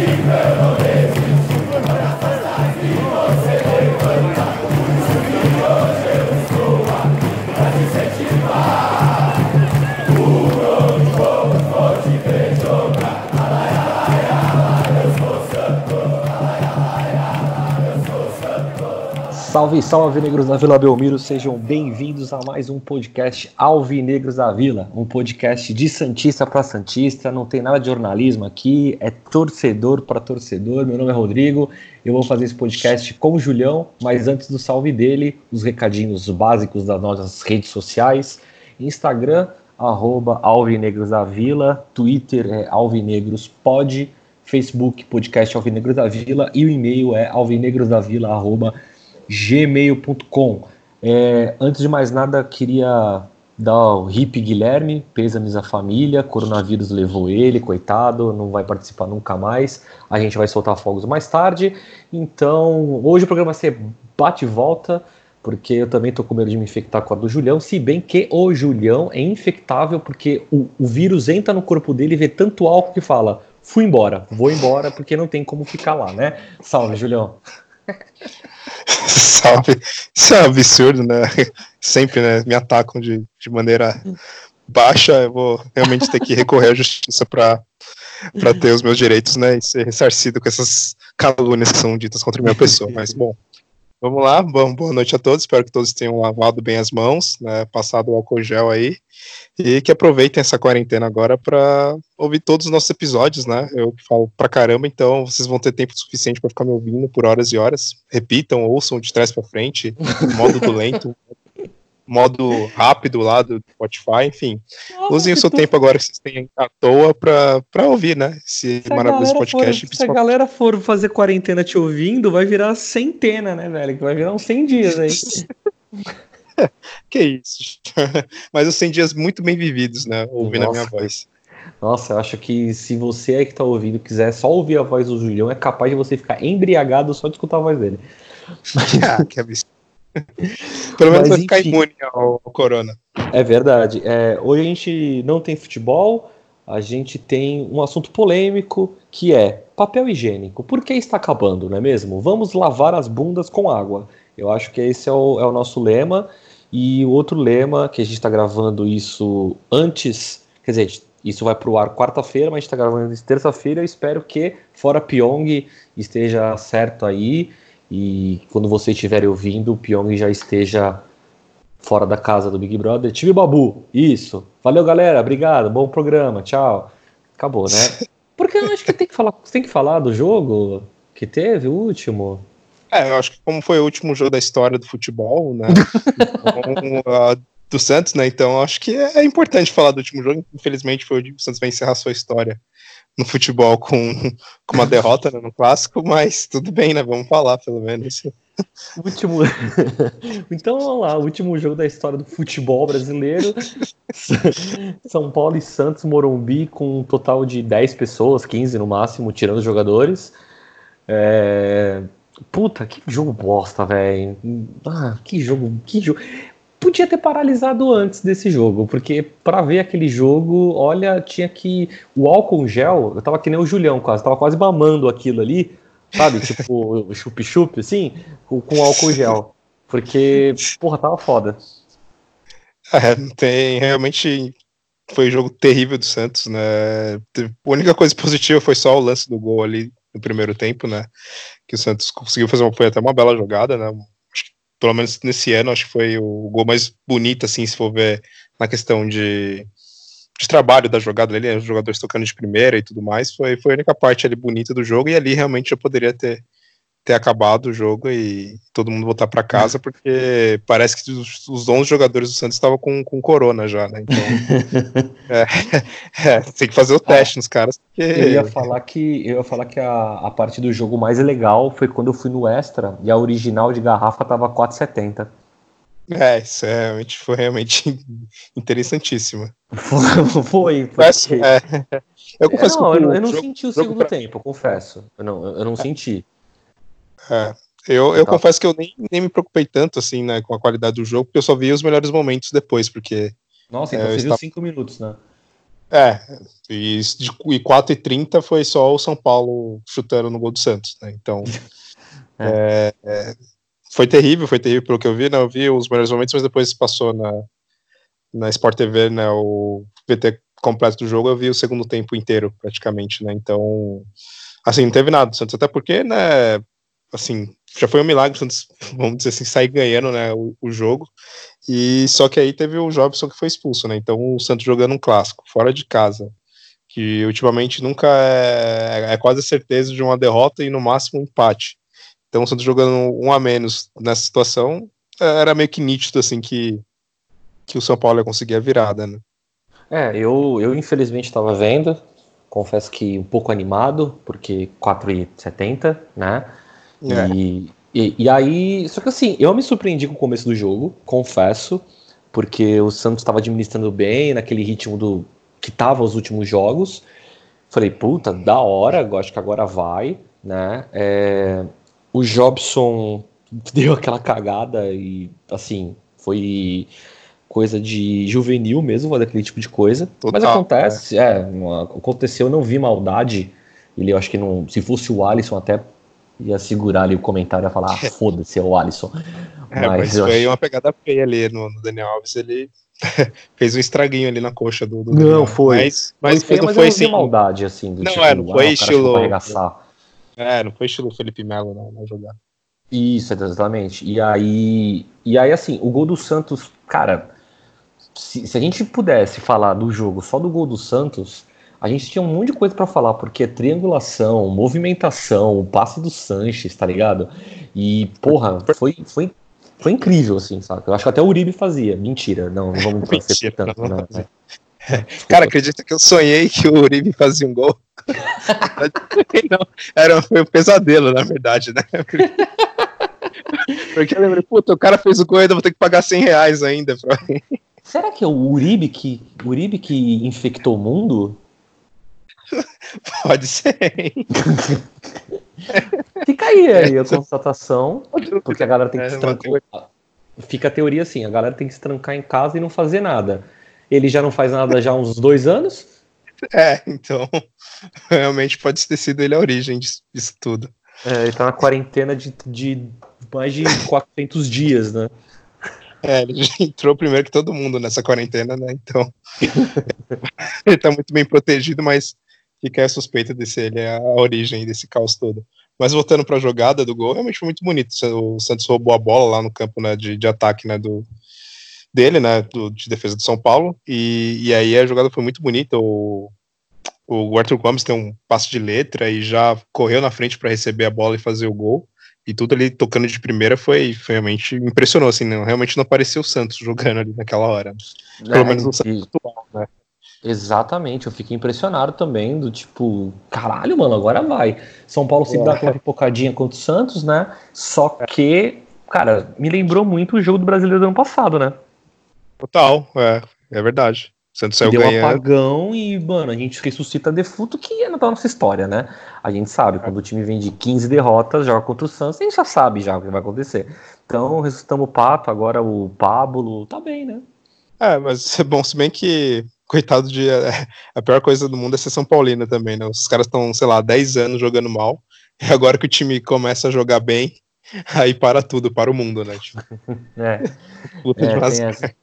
penalty. Salve, salve, negros da Vila Belmiro, sejam bem-vindos a mais um podcast Alvinegros da Vila, um podcast de Santista para Santista, não tem nada de jornalismo aqui, é torcedor para torcedor. Meu nome é Rodrigo, eu vou fazer esse podcast com o Julião, mas antes do salve dele, os recadinhos básicos das nossas redes sociais: Instagram, arroba Alvinegros da Vila, Twitter é Alvinegrospod, Facebook, podcast Alvinegros da Vila e o e-mail é alvinegrosdavila.com gmail.com. É, antes de mais nada, queria dar o hip Guilherme, pêsames à família, coronavírus levou ele, coitado, não vai participar nunca mais. A gente vai soltar fogos mais tarde. Então, hoje o programa vai ser bate e volta, porque eu também tô com medo de me infectar com a do Julião, se bem que o Julião é infectável, porque o, o vírus entra no corpo dele e vê tanto álcool que fala: fui embora, vou embora, porque não tem como ficar lá, né? Salve, Julião. Salve. Isso é um absurdo, né? Sempre né, me atacam de, de maneira baixa. Eu vou realmente ter que recorrer à justiça para para ter os meus direitos, né, e ser ressarcido com essas calúnias que são ditas contra a minha pessoa. Mas, bom, vamos lá. Bom, boa noite a todos. Espero que todos tenham lavado bem as mãos, né, passado o álcool gel aí, e que aproveitem essa quarentena agora para ouvir todos os nossos episódios, né? Eu falo pra caramba, então vocês vão ter tempo suficiente para ficar me ouvindo por horas e horas. Repitam, ouçam de trás para frente, modo do lento, modo rápido lá do Spotify, enfim. Usem o seu tempo agora que vocês têm à toa pra, pra ouvir, né? Esse se maravilhoso podcast. For, se a galera for fazer quarentena te ouvindo, vai virar centena, né, velho? Que vai virar uns 100 dias aí. que isso. Mas os 100 dias muito bem vividos, né? Ouvindo Nossa. a minha voz. Nossa, eu acho que se você aí que tá ouvindo quiser só ouvir a voz do Julião, é capaz de você ficar embriagado só de escutar a voz dele. ah, que absurdo. Pelo menos Mas, vai ficar imune ao, ao, corona. É verdade. É, hoje a gente não tem futebol, a gente tem um assunto polêmico que é papel higiênico. Por que está acabando, não é mesmo? Vamos lavar as bundas com água. Eu acho que esse é o, é o nosso lema. E o outro lema, que a gente está gravando isso antes, quer dizer, isso vai para o ar quarta-feira, mas a gente está gravando isso terça-feira. Eu espero que, fora Pyong, esteja certo aí. E quando você estiver ouvindo, o Pyong já esteja fora da casa do Big Brother. Tive Babu, isso. Valeu, galera. Obrigado. Bom programa. Tchau. Acabou, né? Porque eu acho que tem que falar, tem que falar do jogo que teve, o último. É, eu acho que como foi o último jogo da história do futebol, né? então, uh, do Santos, né? Então acho que é importante falar do último jogo. Infelizmente foi o Santos vai encerrar sua história no futebol com, com uma derrota né, no clássico, mas tudo bem, né? Vamos falar pelo menos. Último... então vamos lá, o último jogo da história do futebol brasileiro. São Paulo e Santos Morumbi com um total de 10 pessoas, 15 no máximo, tirando os jogadores. É... Puta, que jogo bosta, velho. Ah, que jogo, que jogo. Podia ter paralisado antes desse jogo, porque para ver aquele jogo, olha, tinha que. O álcool gel, eu tava que nem o Julião quase, tava quase mamando aquilo ali, sabe? Tipo, chup-chup, assim, com, com álcool gel. Porque, porra, tava foda. É, tem realmente foi um jogo terrível do Santos, né? A única coisa positiva foi só o lance do gol ali no primeiro tempo, né? Que o Santos conseguiu fazer uma, foi até uma bela jogada, né? Pelo menos nesse ano, acho que foi o gol mais bonito, assim, se for ver na questão de, de trabalho da jogada ali, né? os jogadores tocando de primeira e tudo mais, foi, foi a única parte ali bonita do jogo, e ali realmente já poderia ter ter acabado o jogo e todo mundo voltar para casa, porque parece que os, os 11 jogadores do Santos estavam com, com corona já, né? Então, é, é, tem que fazer o teste ah, nos caras. Porque... Eu ia falar que, eu ia falar que a, a parte do jogo mais legal foi quando eu fui no Extra e a original de garrafa tava 4,70. É, isso é, realmente, foi realmente interessantíssimo. foi, foi. Porque... É, eu confesso não, que eu, eu não senti o segundo tempo, confesso. Eu não, eu não senti. É. Eu, eu confesso que eu nem, nem me preocupei tanto assim, né, com a qualidade do jogo, porque eu só vi os melhores momentos depois, porque. Nossa, então é, você estava... viu cinco minutos, né? É, e, e 4 e 30 foi só o São Paulo chutando no gol do Santos, né? Então, é. É, é, foi terrível, foi terrível pelo que eu vi, né? Eu vi os melhores momentos, mas depois passou na, na Sport TV, né? O VT completo do jogo, eu vi o segundo tempo inteiro, praticamente, né? Então, assim, não teve nada do Santos, até porque, né? Assim, já foi um milagre Santos, vamos dizer assim, sair ganhando, né? O, o jogo. E só que aí teve o Jobson que foi expulso, né? Então o Santos jogando um clássico, fora de casa, que ultimamente nunca é, é quase certeza de uma derrota e no máximo um empate. Então o Santos jogando um a menos nessa situação era meio que nítido assim que, que o São Paulo ia conseguir a virada, né? É, eu, eu infelizmente estava vendo, confesso que um pouco animado, porque 4,70, né? É. E, e, e, aí, só que assim, eu me surpreendi com o começo do jogo, confesso, porque o Santos estava administrando bem, naquele ritmo do que tava os últimos jogos. Falei, puta, da hora, acho que agora vai, né? É, o Jobson deu aquela cagada e, assim, foi coisa de juvenil mesmo, daquele tipo de coisa. Total, Mas acontece, é. é, aconteceu, eu não vi maldade. Ele, eu acho que não, se fosse o Alisson até ia segurar ali o comentário e falar, ah, foda-se, é o Alisson. É, mas, mas foi acho... uma pegada feia ali no, no Daniel Alves, ele fez um estraguinho ali na coxa do, do Não, Daniel. foi. Mas, mas, mas, foi, não mas foi assim, maldade, assim. Do não, tipo, é, não foi ah, estilo... É, não foi estilo Felipe Melo na, na jogada. Isso, exatamente. E aí, e aí, assim, o gol do Santos, cara, se, se a gente pudesse falar do jogo só do gol do Santos, a gente tinha um monte de coisa para falar, porque triangulação, movimentação, o passe do Sanches, tá ligado? E, porra, foi, foi, foi incrível, assim, sabe? Eu acho que até o Uribe fazia. Mentira, não, não vamos Mentira, tanto, não, né? Cara, acredita que eu sonhei que o Uribe fazia um gol? não, era, foi um pesadelo, na verdade, né? Porque eu lembrei, puta, o cara fez o gol e ainda vou ter que pagar 100 reais ainda pra. Será que é o Uribe que, Uribe que infectou o mundo? Pode ser. Fica aí, aí a constatação, porque a galera tem que é, se trancar. Fica a teoria assim: a galera tem que se trancar em casa e não fazer nada. Ele já não faz nada já há uns dois anos? É, então realmente pode ter sido ele a origem disso, disso tudo. É, ele tá na quarentena de, de mais de 400 dias, né? É, ele entrou primeiro que todo mundo nessa quarentena, né? Então ele tá muito bem protegido, mas fica a suspeita de ser ele a origem desse caos todo. Mas voltando para a jogada do gol, realmente foi muito bonito. O Santos roubou a bola lá no campo né, de, de ataque né, do, dele, né, do, de defesa do São Paulo, e, e aí a jogada foi muito bonita. O, o Arthur Gomes tem um passo de letra e já correu na frente para receber a bola e fazer o gol. E tudo ali tocando de primeira foi, foi realmente impressionou, assim, não, realmente não pareceu o Santos jogando ali naquela hora. Pelo é, menos no Santos atual, né? Exatamente, eu fiquei impressionado também do tipo, caralho, mano, agora vai. São Paulo sempre é. dá aquela pipocadinha contra o Santos, né? Só é. que, cara, me lembrou muito o jogo do Brasileiro do ano passado, né? Total, é, é verdade. O Santos saiu Deu ganhando. apagão e, mano, a gente ressuscita defunto que é na nossa história, né? A gente sabe, quando o time vem de 15 derrotas, joga contra o Santos, a gente já sabe já o que vai acontecer. Então, ressuscitamos o Pato, agora o Pablo, tá bem, né? É, mas é bom, se bem que coitado de. É, a pior coisa do mundo é ser São Paulino também, né? Os caras estão, sei lá, 10 anos jogando mal, e agora que o time começa a jogar bem, aí para tudo, para o mundo, né? Tipo, é. Puta é, de essa.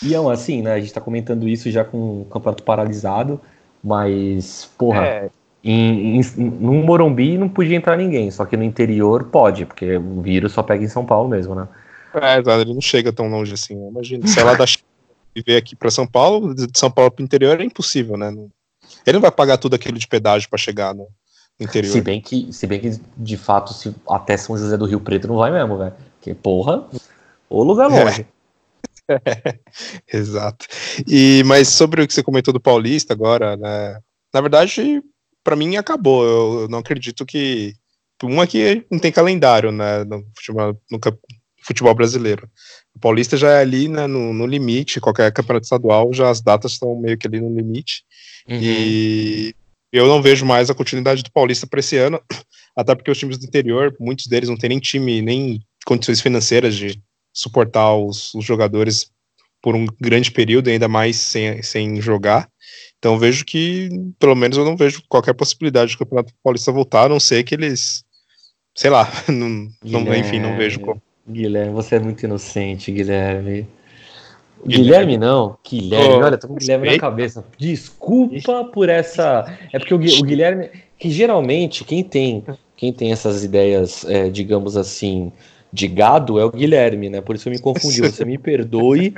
E é assim, né? A gente tá comentando isso já com o campeonato paralisado, mas, porra. É. Em, em, no Morumbi não podia entrar ninguém, só que no interior pode, porque o vírus só pega em São Paulo mesmo, né? É, exato, ele não chega tão longe assim. Imagina, se ela da viver aqui para São Paulo, de São Paulo para o interior é impossível, né? Ele não vai pagar tudo aquilo de pedágio para chegar no, interior. Se bem que, se bem que de fato, se até São José do Rio Preto não vai mesmo, velho. Porque, porra, o lugar é. longe. É. Exato. E mas sobre o que você comentou do Paulista agora, né? Na verdade, para mim acabou. Eu, eu, não acredito que um aqui não tem calendário, né? No futebol, no futebol brasileiro. Paulista já é ali né, no, no, limite, qualquer campeonato estadual, já as datas estão meio que ali no limite. Uhum. E eu não vejo mais a continuidade do Paulista para esse ano, até porque os times do interior, muitos deles não têm nem time, nem condições financeiras de suportar os, os jogadores por um grande período, ainda mais sem, sem jogar. Então vejo que, pelo menos, eu não vejo qualquer possibilidade do Campeonato Paulista voltar, a não ser que eles, sei lá, não, não enfim, não vejo como. Guilherme, você é muito inocente, Guilherme. Guilherme, Guilherme não, Guilherme, oh, olha, tô com o Guilherme na cabeça. Desculpa por essa. É porque o, o Guilherme, que geralmente quem tem, quem tem essas ideias, é, digamos assim, de gado é o Guilherme, né? Por isso eu me confundi. Você me perdoe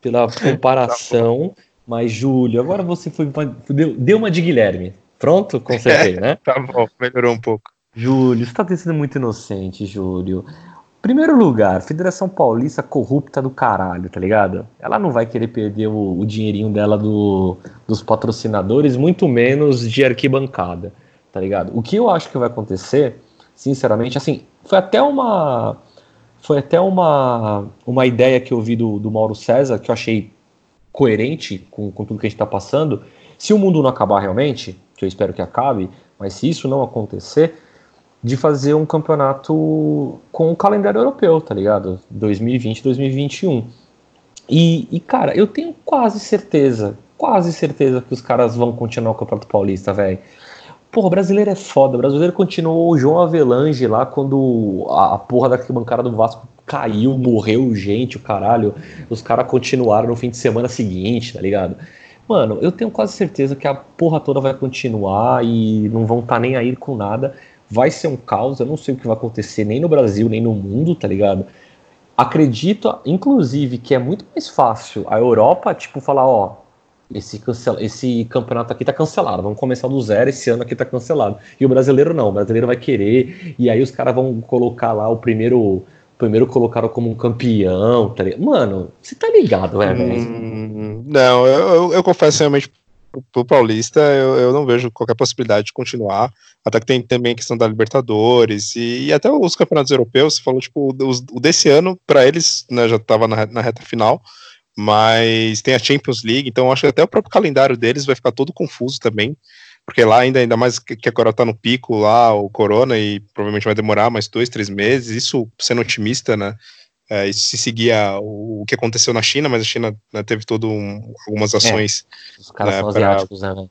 pela comparação, mas Júlio, agora você foi deu, deu uma de Guilherme. Pronto? Consertei, né? tá bom, melhorou um pouco. Júlio, você tá sendo muito inocente, Júlio. Primeiro lugar, Federação Paulista corrupta do caralho, tá ligado? Ela não vai querer perder o, o dinheirinho dela do, dos patrocinadores, muito menos de arquibancada, tá ligado? O que eu acho que vai acontecer, sinceramente, assim, foi até uma foi até uma, uma ideia que eu vi do, do Mauro César, que eu achei coerente com, com tudo que a gente está passando. Se o mundo não acabar realmente, que eu espero que acabe, mas se isso não acontecer, de fazer um campeonato com o calendário europeu, tá ligado? 2020, 2021. E, e, cara, eu tenho quase certeza, quase certeza que os caras vão continuar o Campeonato Paulista, velho. Porra, brasileiro é foda. O brasileiro continuou o João Avelange lá quando a, a porra da bancada do Vasco caiu, morreu gente, o caralho. Os caras continuaram no fim de semana seguinte, tá ligado? Mano, eu tenho quase certeza que a porra toda vai continuar e não vão estar tá nem aí com nada vai ser um caos, eu não sei o que vai acontecer nem no Brasil, nem no mundo, tá ligado? Acredito, inclusive, que é muito mais fácil a Europa, tipo, falar, ó, esse, esse campeonato aqui tá cancelado, vamos começar do zero, esse ano aqui tá cancelado. E o brasileiro não, o brasileiro vai querer, e aí os caras vão colocar lá o primeiro primeiro colocaram como um campeão, tá ligado? Mano, você tá ligado, é, velho? Hum, não, eu, eu, eu, confesso realmente pro Paulista, eu, eu não vejo qualquer possibilidade de continuar. Até que tem também a questão da Libertadores e, e até os campeonatos europeus. Você falou, tipo, o, desse ano, para eles, né, já estava na, na reta final, mas tem a Champions League, então acho que até o próprio calendário deles vai ficar todo confuso também, porque lá ainda, ainda mais que agora tá no pico lá, o Corona, e provavelmente vai demorar mais dois, três meses, isso sendo otimista, né? É, isso se seguia o, o, que aconteceu na China, mas a China né, teve todo um, algumas é, ações. É, os caras né, são pra, asiáticos, né?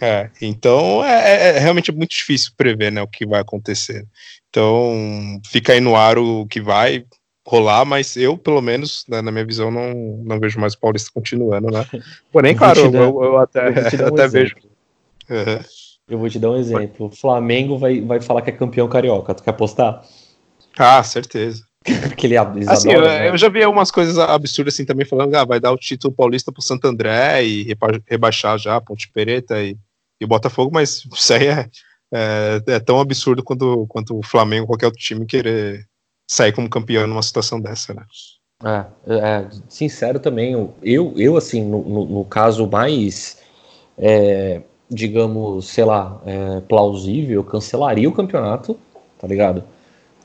É, então é, é, é, realmente muito difícil prever né, o que vai acontecer. Então fica aí no ar o que vai rolar, mas eu, pelo menos, né, na minha visão, não, não vejo mais o Paulista continuando, né? Porém, claro, eu, eu, eu, até, eu um até vejo. Uhum. Eu vou te dar um exemplo. O Flamengo vai, vai falar que é campeão carioca. Tu quer apostar? Ah, certeza. que ele, assim, eu, né? eu, já vi algumas coisas absurdas assim também falando, ah, vai dar o título paulista pro Santo André e rebaixar já a Ponte Preta e e o Botafogo, mas isso aí é, é, é, tão absurdo quanto, quanto o Flamengo ou qualquer outro time querer sair como campeão numa situação dessa, né? É, é sincero também, eu, eu assim, no, no, no caso mais, é, digamos, sei lá, é, plausível, eu cancelaria o campeonato, tá ligado?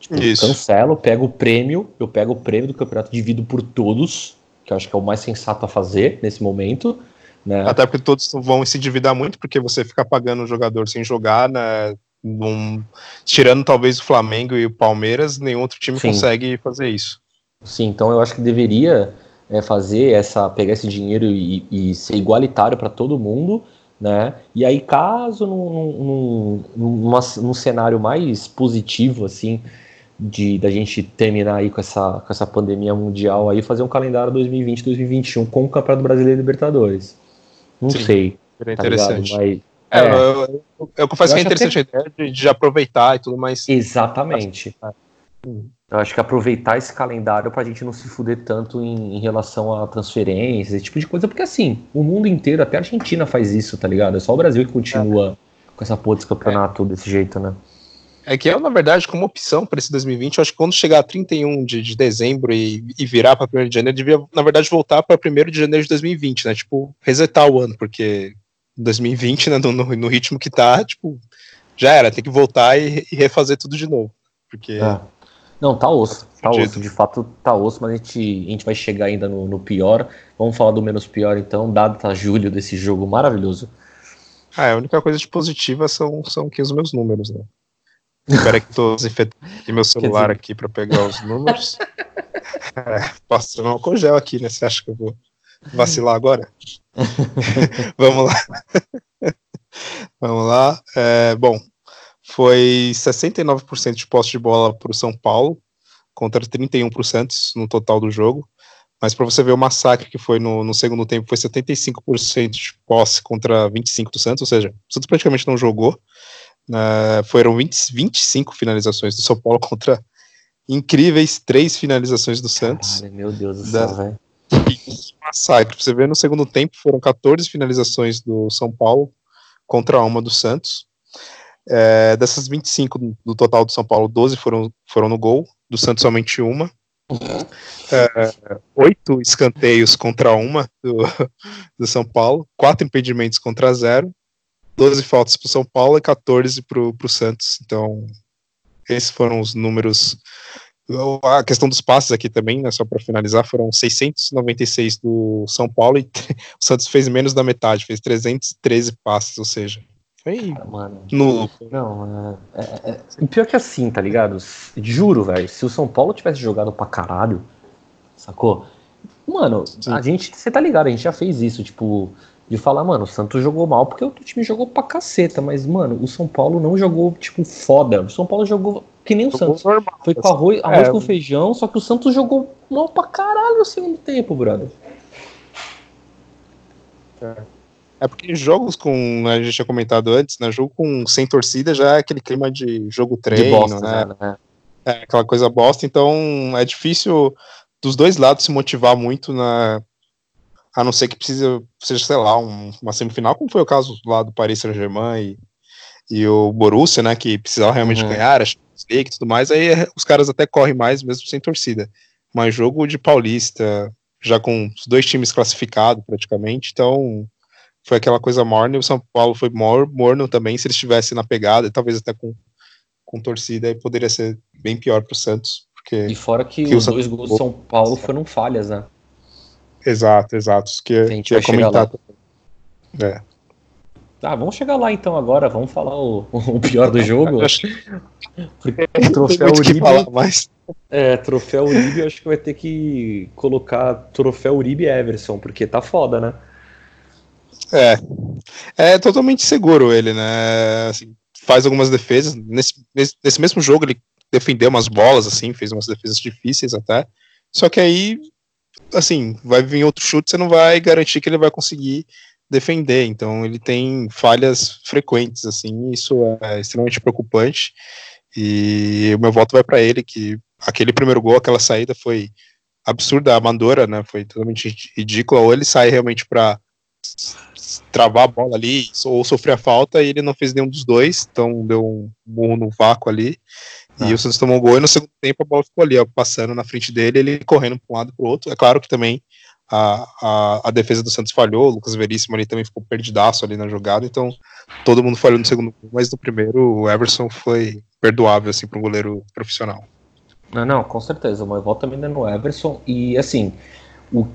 Tipo, Isso. cancelo, pego o prêmio, eu pego o prêmio do campeonato, divido por todos, que eu acho que é o mais sensato a fazer nesse momento, né? Até porque todos vão se endividar muito, porque você fica pagando o jogador sem jogar, né? Um, tirando talvez o Flamengo e o Palmeiras, nenhum outro time Sim. consegue fazer isso. Sim, então eu acho que deveria é, fazer essa, pegar esse dinheiro e, e ser igualitário para todo mundo, né? E aí, caso num, num, numa, num cenário mais positivo, assim, de da gente terminar aí com essa, com essa pandemia mundial aí, fazer um calendário 2020-2021 com o Campeonato Brasileiro e Libertadores. Não Sim, sei. Seria tá interessante. Mas, é, é, eu, eu, eu confesso eu que é interessante a ideia de, de, aproveitar e tudo mais. Exatamente. Eu acho que aproveitar esse calendário para a gente não se fuder tanto em, em, relação a transferências, esse tipo de coisa, porque assim, o mundo inteiro, até a Argentina faz isso, tá ligado? É só o Brasil que continua é. com essa porra desse campeonato desse jeito, né? É que eu, na verdade, como opção para esse 2020, eu acho que quando chegar a 31 de, de dezembro e, e virar para 1 de janeiro, devia, na verdade, voltar para 1 de janeiro de 2020, né? Tipo, resetar o ano, porque 2020, né, no, no, ritmo que tá, tipo, já era, tem que voltar e, e refazer tudo de novo. Porque. É. Não, tá osso, tá osso, de fato tá osso, mas a gente, a gente vai chegar ainda no, no pior. Vamos falar do menos pior então, dado tá julho desse jogo maravilhoso. Ah, a única coisa de positiva são, são aqui os meus números, né? Espera que tô desinfetando meu celular dizer... aqui para pegar os números. É, posso tomar um congel aqui, né? Você acha que eu vou vacilar agora? Vamos lá. Vamos lá. É, bom, foi 69% de posse de bola para o São Paulo, contra 31% no total do jogo. Mas para você ver o massacre que foi no, no, segundo tempo, foi 75% de posse contra 25% do Santos, ou seja, o Santos praticamente não jogou. Uh, foram 20, 25 finalizações do São Paulo contra incríveis três finalizações do Santos. Caralho, meu Deus do céu, velho. Massacre. Pra você ver, no segundo tempo foram 14 finalizações do São Paulo contra uma do Santos. É, dessas 25 do total do São Paulo, 12 foram, foram no gol, do Santos somente uma. É, oito escanteios contra uma do, do São Paulo, quatro impedimentos contra zero, 12 faltas para o São Paulo e 14 para o Santos. Então, esses foram os números. A questão dos passes aqui também, né, só para finalizar, foram 696 do São Paulo e o Santos fez menos da metade, fez 313 passes, ou seja, foi mano. No... Não, é, é, é, pior que assim, tá ligado? Juro, velho, se o São Paulo tivesse jogado pra caralho, sacou? Mano, Sim. a gente, você tá ligado, a gente já fez isso, tipo, de falar, mano, o Santos jogou mal porque o time jogou pra caceta, mas, mano, o São Paulo não jogou, tipo, foda. O São Paulo jogou que nem o jogou Santos. Normal, Foi com arroz, assim. arroz é, com feijão, só que o Santos jogou mal pra caralho no segundo tempo, brother. É. É porque jogos com, a gente tinha comentado antes, né? Jogo com sem torcida já é aquele clima de jogo treino, de bosta, né? né? É aquela coisa bosta, então é difícil dos dois lados se motivar muito na. A não ser que precisa, seja, sei lá, um, uma semifinal, como foi o caso lá do Paris Saint-Germain e, e o Borussia, né? Que precisava realmente uhum. ganhar, a League e tudo mais, aí os caras até correm mais mesmo sem torcida. Mas jogo de Paulista, já com os dois times classificados praticamente, então foi aquela coisa morna, e o São Paulo foi mor morno também, se ele estivesse na pegada, talvez até com, com torcida, aí poderia ser bem pior para o Santos. Porque, e fora que, que os dois gols do São Paulo foram falhas, né? Exato, exato. Que, a gente que ia comentar. É. Tá, vamos chegar lá então agora, vamos falar o, o pior do jogo. Porque o troféu Uribe. Mas... É, troféu Uribe eu acho que vai ter que colocar troféu Uribe Everson, porque tá foda, né? É. É totalmente seguro ele, né? Assim, faz algumas defesas. Nesse, nesse mesmo jogo ele defendeu umas bolas, assim, fez umas defesas difíceis até. Só que aí, assim, vai vir outro chute, você não vai garantir que ele vai conseguir defender. Então ele tem falhas frequentes, assim, isso é extremamente preocupante. E o meu voto vai para ele, que aquele primeiro gol, aquela saída foi absurda, amadora, né? Foi totalmente ridícula. Ou ele sai realmente para travar a bola ali ou sofrer a falta e ele não fez nenhum dos dois, então deu um burro no vácuo ali. Ah. E o Santos tomou um gol e no segundo tempo a bola ficou ali, ó, passando na frente dele, ele correndo para um lado para o outro. É claro que também a, a, a, defesa do Santos falhou, o Lucas Veríssimo ali também ficou perdidaço ali na jogada, então todo mundo falhou no segundo, mas no primeiro o Everson foi perdoável assim para um goleiro profissional. Não, não, com certeza. Meu voto também é no Everson e assim, o,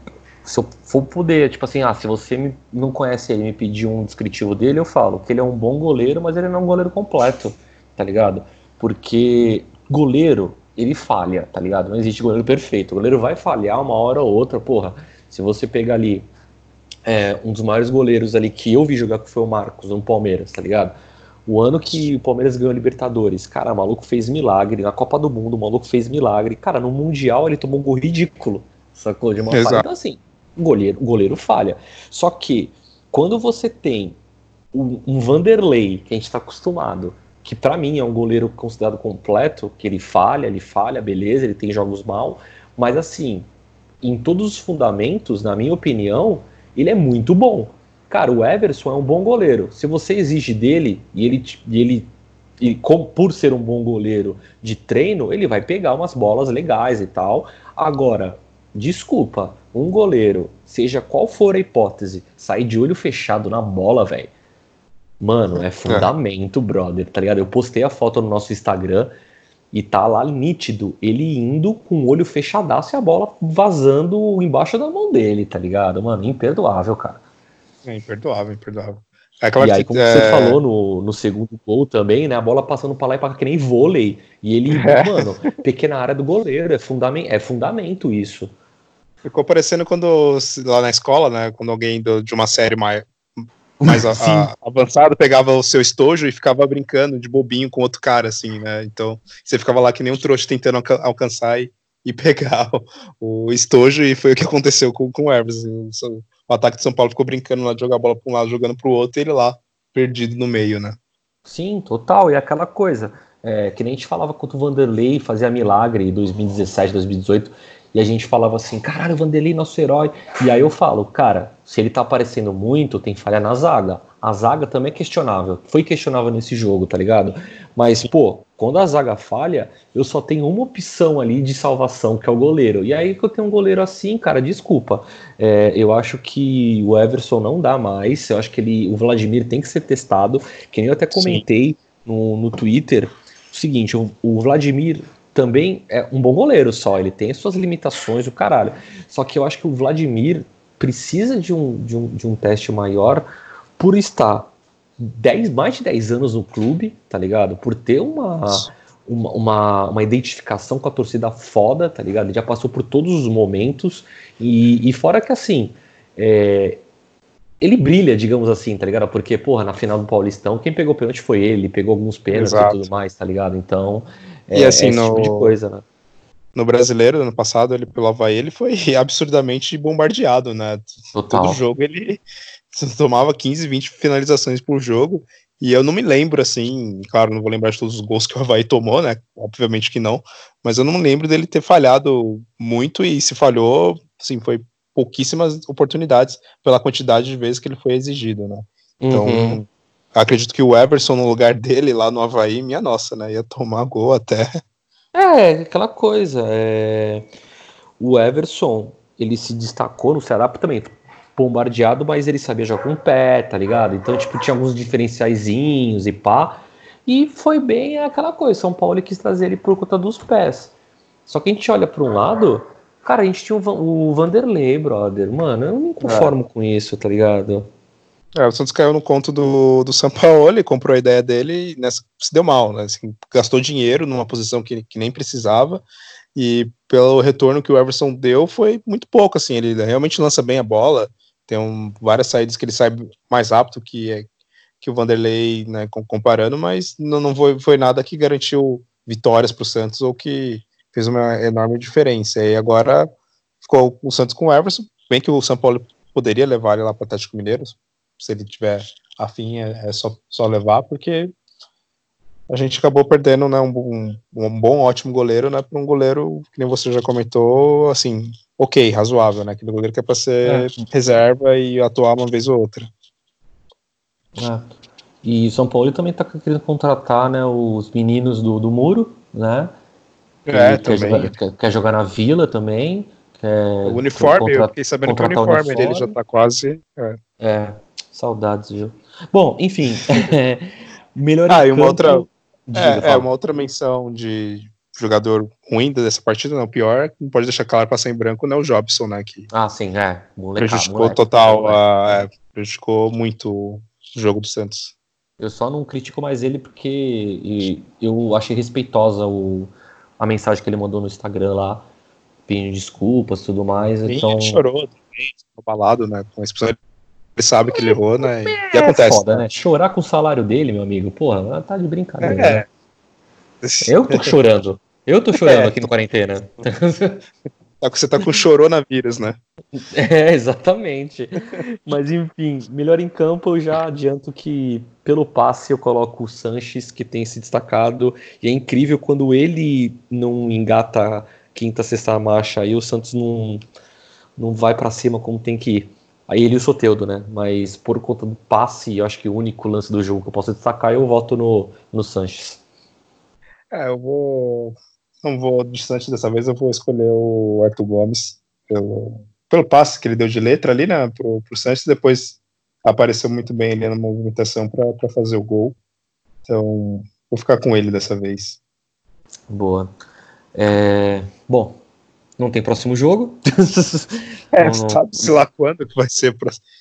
se eu for poder, tipo assim, ah, se você me, não conhece ele me pedir um descritivo dele, eu falo que ele é um bom goleiro, mas ele não é um goleiro completo, tá ligado? Porque goleiro, ele falha, tá ligado? Não existe goleiro perfeito. O goleiro vai falhar uma hora ou outra, porra. Se você pegar ali é, um dos maiores goleiros ali que eu vi jogar, que foi o Marcos, no Palmeiras, tá ligado? O ano que o Palmeiras ganhou a Libertadores, cara, o maluco fez milagre. Na Copa do Mundo, o maluco fez milagre. Cara, no Mundial ele tomou um gol ridículo, sacou? De uma falha. Então, assim, o goleiro, goleiro falha. Só que quando você tem um, um Vanderlei, que a gente está acostumado, que para mim é um goleiro considerado completo, que ele falha, ele falha, beleza, ele tem jogos mal, mas assim, em todos os fundamentos, na minha opinião, ele é muito bom. Cara, o Everson é um bom goleiro. Se você exige dele e ele, e ele e por ser um bom goleiro de treino, ele vai pegar umas bolas legais e tal. Agora, desculpa, um goleiro, seja qual for a hipótese, sair de olho fechado na bola, velho. Mano, é, é fundamento, é. brother, tá ligado? Eu postei a foto no nosso Instagram e tá lá nítido ele indo com o olho fechadaço e a bola vazando embaixo da mão dele, tá ligado? Mano, imperdoável, cara. É imperdoável, imperdoável. É claro e aí, como é... você falou no, no segundo gol também, né? A bola passando para lá e para cá que nem vôlei. E ele, é. mano, pequena área do goleiro. É, fundamento, é fundamento isso. Ficou parecendo quando lá na escola, né? Quando alguém do, de uma série mais, mais a, a, avançada pegava o seu estojo e ficava brincando de bobinho com outro cara, assim, né? Então você ficava lá que nem um trouxa tentando alca alcançar e, e pegar o, o, estojo, e foi o que aconteceu com, com o Everson. O ataque de São Paulo ficou brincando lá de jogar a bola para um lado, jogando para o outro, e ele lá perdido no meio, né? Sim, total. E aquela coisa, é, que nem a gente falava contra o Vanderlei, fazia milagre em 2017, 2018, e a gente falava assim, caralho, o Vanderlei nosso herói. E aí eu falo, cara, se ele tá aparecendo muito, tem falha na zaga. A zaga também é questionável. Foi questionável nesse jogo, tá ligado? Mas, pô, quando a zaga falha, eu só tenho uma opção ali de salvação, que é o goleiro. E aí que eu tenho um goleiro assim, cara, desculpa. É, eu acho que o Everson não dá mais. Eu acho que ele, o Vladimir tem que ser testado. Que nem eu até comentei no, no Twitter. O seguinte, o, o Vladimir também é um bom goleiro só, ele tem suas limitações, o caralho. Só que eu acho que o Vladimir precisa de um, de um, de um teste maior por estar 10, mais de 10 anos no clube, tá ligado? Por ter uma, uma, uma, uma, identificação com a torcida foda, tá ligado? Ele já passou por todos os momentos e, e fora que assim, é, ele brilha, digamos assim, tá ligado? Porque, porra, na final do Paulistão, quem pegou pênalti foi ele, pegou alguns pênaltis e tudo mais, tá ligado? Então, é, e assim, é esse no... tipo de coisa, né? No brasileiro, ano passado, ele pelo Havaí, ele foi absurdamente bombardeado, né? Total. Todo jogo ele tomava 15, 20 finalizações por jogo. E eu não me lembro, assim, claro, não vou lembrar de todos os gols que o Havaí tomou, né? Obviamente que não, mas eu não lembro dele ter falhado muito e se falhou, assim, foi pouquíssimas oportunidades pela quantidade de vezes que ele foi exigido, né? Então, uhum acredito que o Everson no lugar dele lá no Havaí, minha nossa, né? Ia tomar gol até. É, aquela coisa. É... O Everson, ele se destacou no Ceará também bombardeado, mas ele sabia jogar com o pé, tá ligado? Então, tipo, tinha alguns diferenciaizinhos e pá. E foi bem aquela coisa. São Paulo quis trazer ele por conta dos pés. Só que a gente olha para um lado, cara, a gente tinha o Vanderlei, brother. Mano, eu não me conformo é. com isso, tá ligado? É, o Santos caiu no conto do, do ele comprou a ideia dele e nessa se deu mal, né? Assim, gastou dinheiro numa posição que, que nem precisava e pelo retorno que o Everson deu foi muito pouco, assim, ele realmente lança bem a bola, tem um, várias saídas que ele sai mais apto que, que o Vanderlei, né, comparando, mas não, não foi, foi nada que garantiu vitórias para o Santos ou que fez uma enorme diferença. E agora ficou o Santos com o Everson, bem que o São Paulo poderia levar ele lá para o Atlético Mineiro, se ele tiver afim, é, é só, só levar, porque a gente acabou perdendo né, um, um, bom, ótimo goleiro né, para um goleiro, que nem você já comentou, assim, ok, razoável, né? Aquele goleiro que é para ser é. reserva e atuar uma vez ou outra. É. E São Paulo também está querendo contratar né, os meninos do, do Muro, né? É, quer Jogar, quer, quer, jogar na Vila também. Quer o uniforme, eu fiquei sabendo que o uniforme, uniforme dele já está quase. É. é. Saudades, viu? Bom, enfim. melhor Ah, e uma outra. Diga, é, é, uma outra menção de jogador ruim dessa partida, não, pior, não pode deixar claro passar em branco, né, o Jobson, né, que ah, sim, é, moleca, prejudicou moleque, total, a, é, prejudicou muito o jogo do Santos. Eu só não critico mais ele porque eu achei respeitosa o, a mensagem que ele mandou no Instagram lá, pedindo desculpas e tudo mais, sim, então... ele chorou também, balado, né, com a expulsão ele sabe que ele errou, né? E, é acontece. Foda, né? né? Chorar com o salário dele, meu amigo, porra, tá de brincadeira. É. Né? Eu tô chorando. Eu tô chorando é. aqui no quarentena. Tá, você tá com choronavírus, né? É, exatamente. Mas enfim, melhor em campo eu já adianto que pelo passe eu coloco o Sanches, que tem se destacado, e é incrível quando ele não engata quinta, sexta marcha, aí o Santos não, não vai para cima como tem que ir. Aí ele e o Soteudo, né? Mas por conta do passe, eu acho que o único lance do jogo que eu posso destacar, eu voto no, no Sanches. É, eu vou. Não vou distante dessa vez, eu vou escolher o Arthur Gomes pelo, pelo passe que ele deu de letra ali, né? Pro, pro Sanches, depois apareceu muito bem ali na movimentação para fazer o gol. Então, vou ficar com ele dessa vez. Boa. É, bom, não tem próximo jogo. é, sabe-se lá quando que vai ser,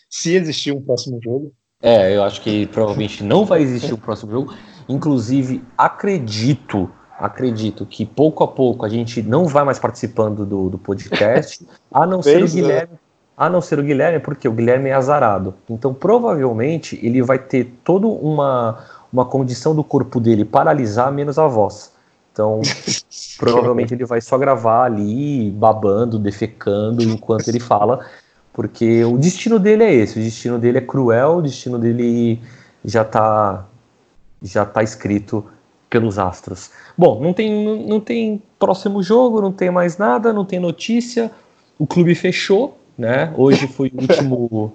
se existir um próximo jogo. É, eu acho que provavelmente não vai existir o próximo jogo. Inclusive, acredito, acredito que pouco a pouco a gente não vai mais participando do, do podcast, a não ser o Guilherme. A não ser o Guilherme, porque o Guilherme é azarado. Então, provavelmente, ele vai ter toda uma, uma condição do corpo dele paralisar, menos a voz. Então, provavelmente ele vai só gravar ali, babando, defecando, enquanto ele fala, porque o destino dele é esse, o destino dele é cruel, o destino dele já está já tá escrito pelos astros. Bom, não tem, não tem próximo jogo, não tem mais nada, não tem notícia. O clube fechou, né? Hoje foi o último.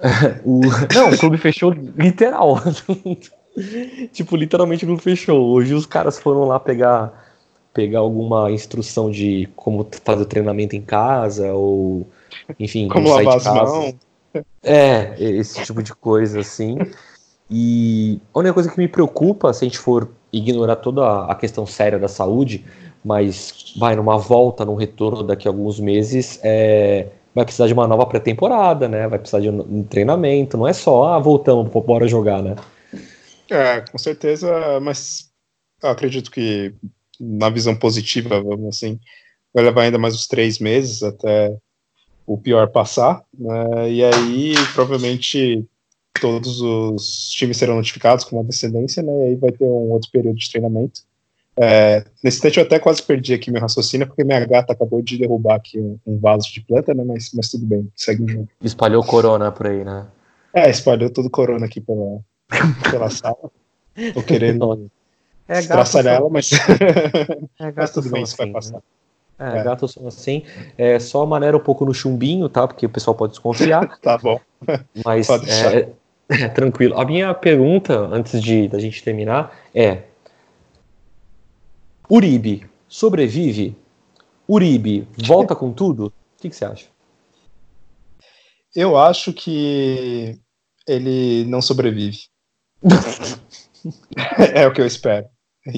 o... Não, o clube fechou literal. tipo, literalmente o clube fechou. Hoje os caras foram lá pegar pegar alguma instrução de como fazer o treinamento em casa ou enfim, como lavar as mãos. É, esse tipo de coisa assim. E a única coisa que me preocupa, se a gente for ignorar toda a questão séria da saúde, mas vai numa volta, num retorno daqui a alguns meses, é, vai precisar de uma nova pré-temporada, né? Vai precisar de um treinamento, não é só, ah, voltamos, bora jogar, né? É, com certeza, mas acredito que na visão positiva, vamos assim, vai levar ainda mais uns três meses até o pior passar, né? E aí provavelmente todos os times serão notificados com uma descendência, né? E aí vai ter um outro período de treinamento. É, nesse instante eu até quase perdi aqui meu raciocínio, porque minha gata acabou de derrubar aqui um, um vaso de planta, né? Mas, mas tudo bem, segue o jogo. Espalhou corona por aí, né? É, espalhou todo corona aqui pela, pela sala. Tô querendo é, estraçalhar ela, mas, é, mas tudo bem, isso assim, vai passar. Né? É, é. gatos são assim. É só maneira um pouco no chumbinho, tá? Porque o pessoal pode desconfiar. tá bom. Mas é, é, tranquilo. A minha pergunta, antes de da gente terminar, é: Uribe sobrevive? Uribe volta com tudo? O que, que você acha? Eu acho que ele não sobrevive. é o que eu espero.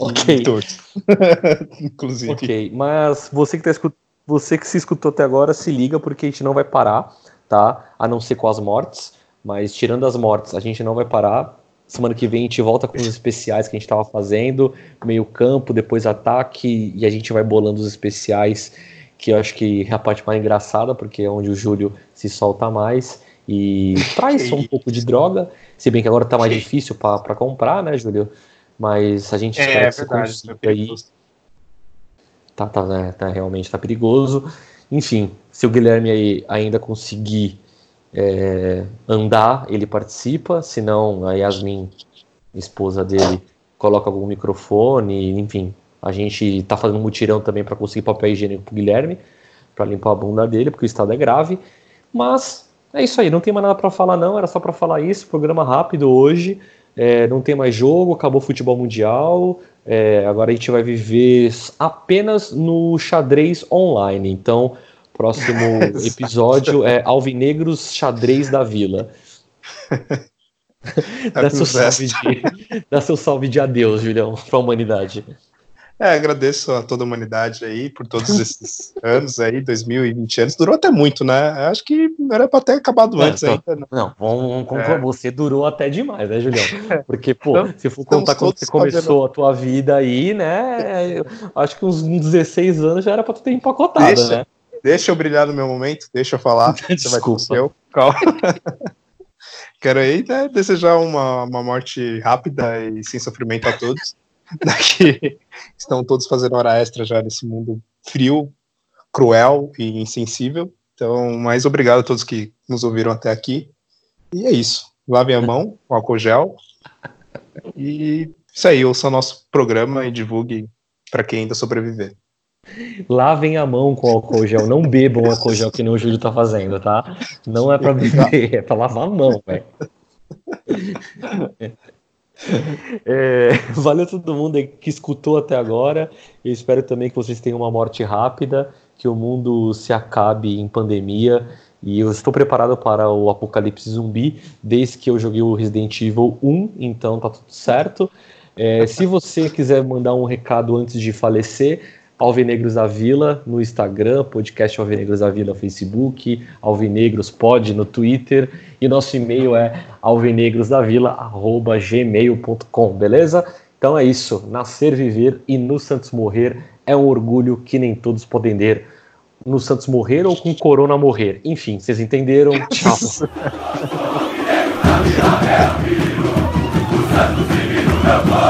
Ok. Inclusive. Ok, mas você que, tá escut... você que se escutou até agora, se liga, porque a gente não vai parar, tá? A não ser com as mortes. Mas tirando as mortes, a gente não vai parar. Semana que vem a gente volta com os especiais que a gente estava fazendo, meio campo, depois ataque, e a gente vai bolando os especiais, que eu acho que é a parte mais engraçada, porque é onde o Júlio se solta mais e traz um pouco de droga, se bem que agora tá mais difícil para comprar, né, Júlio? Mas a gente é, é verdade, tá aí. Tá, tá, né, tá, realmente tá perigoso. Enfim, se o Guilherme aí ainda conseguir é, andar, ele participa, senão a Yasmin, esposa dele, coloca algum microfone, enfim. A gente tá fazendo mutirão também para conseguir papel higiênico pro Guilherme, para limpar a bunda dele, porque o estado é grave. Mas é isso aí, não tem mais nada para falar não, era só para falar isso, programa rápido hoje é, não tem mais jogo, acabou o futebol mundial, é, agora a gente vai viver apenas no xadrez online. Então, próximo episódio é Alvinegros Xadrez da Vila. dá, seu salve de, dá seu salve de adeus, Julião, para a humanidade. É, agradeço a toda a humanidade aí por todos esses anos aí, 2020 anos. Durou até muito, né? Acho que era para ter acabado não, antes tô, ainda. Né? Não, vamos, vamos é. você durou até demais, né, Julião? Porque, pô, então, se for contar quando você começou a tua vida aí, né? Acho que uns 16 anos já era para tu ter empacotado, deixa, né? Deixa eu brilhar no meu momento, deixa eu falar. Você vai com o seu. Calma. Quero aí né, desejar uma, uma morte rápida e sem sofrimento a todos. que estão todos fazendo hora extra já nesse mundo frio, cruel e insensível. Então, mais obrigado a todos que nos ouviram até aqui. E é isso. Lavem a mão com álcool gel. E isso aí, ouça o nosso programa e divulgue para quem ainda sobreviver. Lavem a mão com álcool gel, não bebam álcool gel que nem o Júlio tá fazendo, tá? Não é para beber, é para lavar a mão, velho. É, valeu todo mundo que escutou até agora. Eu espero também que vocês tenham uma morte rápida, que o mundo se acabe em pandemia. E eu estou preparado para o apocalipse zumbi desde que eu joguei o Resident Evil 1, então tá tudo certo. É, se você quiser mandar um recado antes de falecer, Alvinegros da Vila no Instagram, podcast Alvinegros da Vila no Facebook, Alvinegros Pod no Twitter e nosso e-mail é alvinegrosdavila@gmail.com, beleza? Então é isso, nascer, viver e no Santos morrer é um orgulho que nem todos podem ter. No Santos morrer ou com Corona morrer. Enfim, vocês entenderam? Tchau.